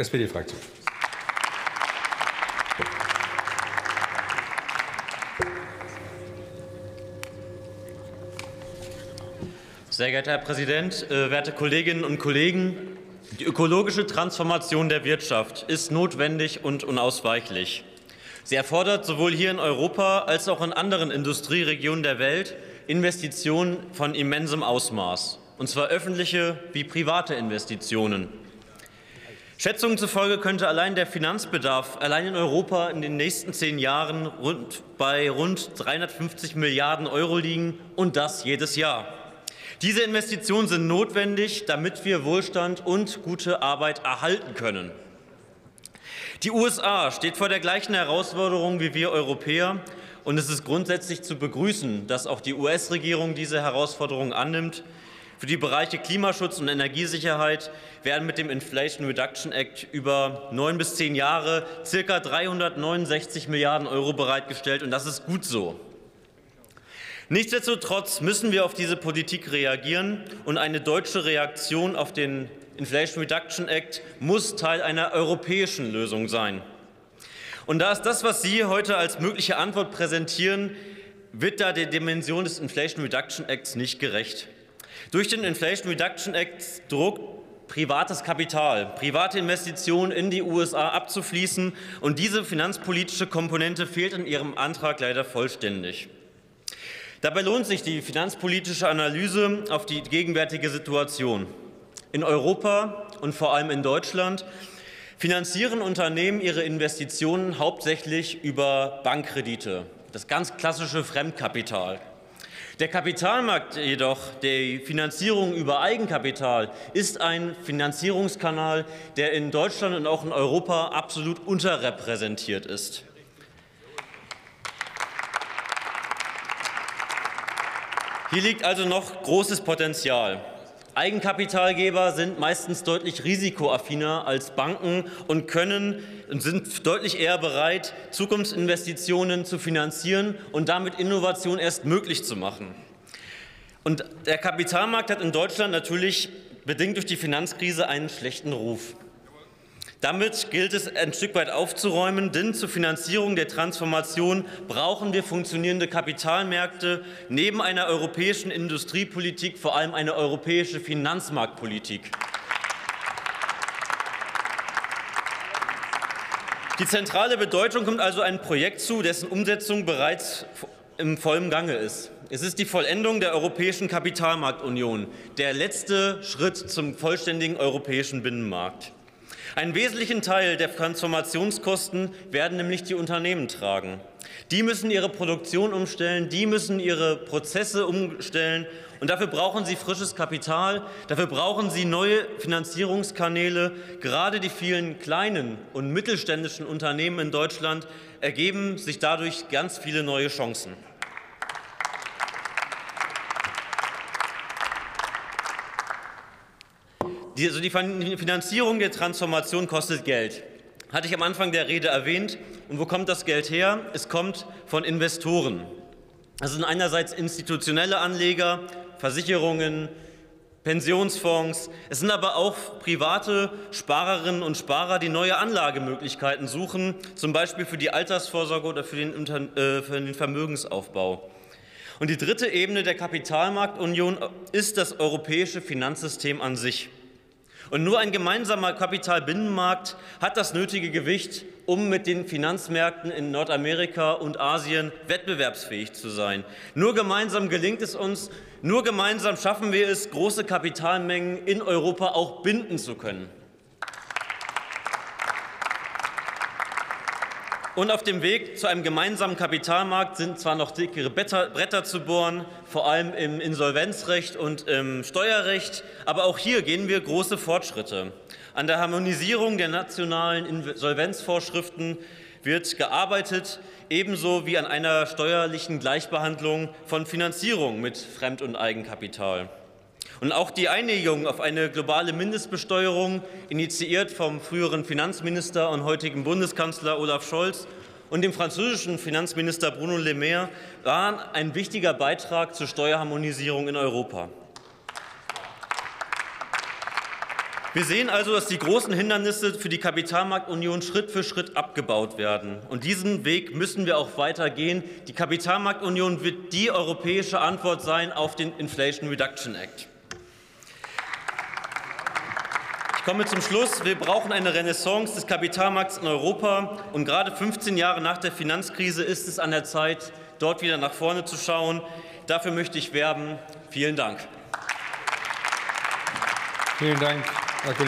SPD-Fraktion. Sehr geehrter Herr Präsident, äh, werte Kolleginnen und Kollegen! Die ökologische Transformation der Wirtschaft ist notwendig und unausweichlich. Sie erfordert sowohl hier in Europa als auch in anderen Industrieregionen der Welt Investitionen von immensem Ausmaß, und zwar öffentliche wie private Investitionen. Schätzungen zufolge könnte allein der Finanzbedarf allein in Europa in den nächsten zehn Jahren rund bei rund 350 Milliarden Euro liegen, und das jedes Jahr. Diese Investitionen sind notwendig, damit wir Wohlstand und gute Arbeit erhalten können. Die USA steht vor der gleichen Herausforderung wie wir Europäer. Und es ist grundsätzlich zu begrüßen, dass auch die US-Regierung diese Herausforderung annimmt. Für die Bereiche Klimaschutz und Energiesicherheit werden mit dem Inflation Reduction Act über neun bis zehn Jahre ca. 369 Milliarden Euro bereitgestellt. Und das ist gut so. Nichtsdestotrotz müssen wir auf diese Politik reagieren, und eine deutsche Reaktion auf den Inflation Reduction Act muss Teil einer europäischen Lösung sein. Und da ist das, was Sie heute als mögliche Antwort präsentieren, wird da der Dimension des Inflation Reduction Acts nicht gerecht. Durch den Inflation Reduction Act druckt privates Kapital, private Investitionen in die USA abzufließen, und diese finanzpolitische Komponente fehlt in Ihrem Antrag leider vollständig. Dabei lohnt sich die finanzpolitische Analyse auf die gegenwärtige Situation. In Europa und vor allem in Deutschland finanzieren Unternehmen ihre Investitionen hauptsächlich über Bankkredite, das ganz klassische Fremdkapital. Der Kapitalmarkt jedoch, die Finanzierung über Eigenkapital, ist ein Finanzierungskanal, der in Deutschland und auch in Europa absolut unterrepräsentiert ist. Hier liegt also noch großes Potenzial. Eigenkapitalgeber sind meistens deutlich risikoaffiner als Banken und können und sind deutlich eher bereit, Zukunftsinvestitionen zu finanzieren und damit Innovation erst möglich zu machen. Und der Kapitalmarkt hat in Deutschland natürlich bedingt durch die Finanzkrise einen schlechten Ruf. Damit gilt es ein Stück weit aufzuräumen, denn zur Finanzierung der Transformation brauchen wir funktionierende Kapitalmärkte, neben einer europäischen Industriepolitik vor allem eine europäische Finanzmarktpolitik. Die zentrale Bedeutung kommt also einem Projekt zu, dessen Umsetzung bereits im vollen Gange ist. Es ist die Vollendung der Europäischen Kapitalmarktunion, der letzte Schritt zum vollständigen europäischen Binnenmarkt. Einen wesentlichen Teil der Transformationskosten werden nämlich die Unternehmen tragen. Die müssen ihre Produktion umstellen, die müssen ihre Prozesse umstellen, und dafür brauchen sie frisches Kapital, dafür brauchen sie neue Finanzierungskanäle. Gerade die vielen kleinen und mittelständischen Unternehmen in Deutschland ergeben sich dadurch ganz viele neue Chancen. Die, also die Finanzierung der Transformation kostet Geld. Hatte ich am Anfang der Rede erwähnt. Und wo kommt das Geld her? Es kommt von Investoren. Das sind einerseits institutionelle Anleger, Versicherungen, Pensionsfonds. Es sind aber auch private Sparerinnen und Sparer, die neue Anlagemöglichkeiten suchen, zum Beispiel für die Altersvorsorge oder für den, äh, für den Vermögensaufbau. Und die dritte Ebene der Kapitalmarktunion ist das europäische Finanzsystem an sich. Und nur ein gemeinsamer Kapitalbinnenmarkt hat das nötige Gewicht, um mit den Finanzmärkten in Nordamerika und Asien wettbewerbsfähig zu sein. Nur gemeinsam gelingt es uns, nur gemeinsam schaffen wir es, große Kapitalmengen in Europa auch binden zu können. Und auf dem Weg zu einem gemeinsamen Kapitalmarkt sind zwar noch dickere Bretter zu bohren, vor allem im Insolvenzrecht und im Steuerrecht, aber auch hier gehen wir große Fortschritte. An der Harmonisierung der nationalen Insolvenzvorschriften wird gearbeitet, ebenso wie an einer steuerlichen Gleichbehandlung von Finanzierung mit Fremd- und Eigenkapital. Und auch die Einigung auf eine globale Mindestbesteuerung, initiiert vom früheren Finanzminister und heutigen Bundeskanzler Olaf Scholz und dem französischen Finanzminister Bruno Le Maire, war ein wichtiger Beitrag zur Steuerharmonisierung in Europa. Wir sehen also, dass die großen Hindernisse für die Kapitalmarktunion Schritt für Schritt abgebaut werden. Und diesen Weg müssen wir auch weitergehen. Die Kapitalmarktunion wird die europäische Antwort sein auf den Inflation Reduction Act. Ich komme zum Schluss. Wir brauchen eine Renaissance des Kapitalmarkts in Europa. Und gerade 15 Jahre nach der Finanzkrise ist es an der Zeit, dort wieder nach vorne zu schauen. Dafür möchte ich werben. Vielen Dank. Vielen Dank, Herr Kollege.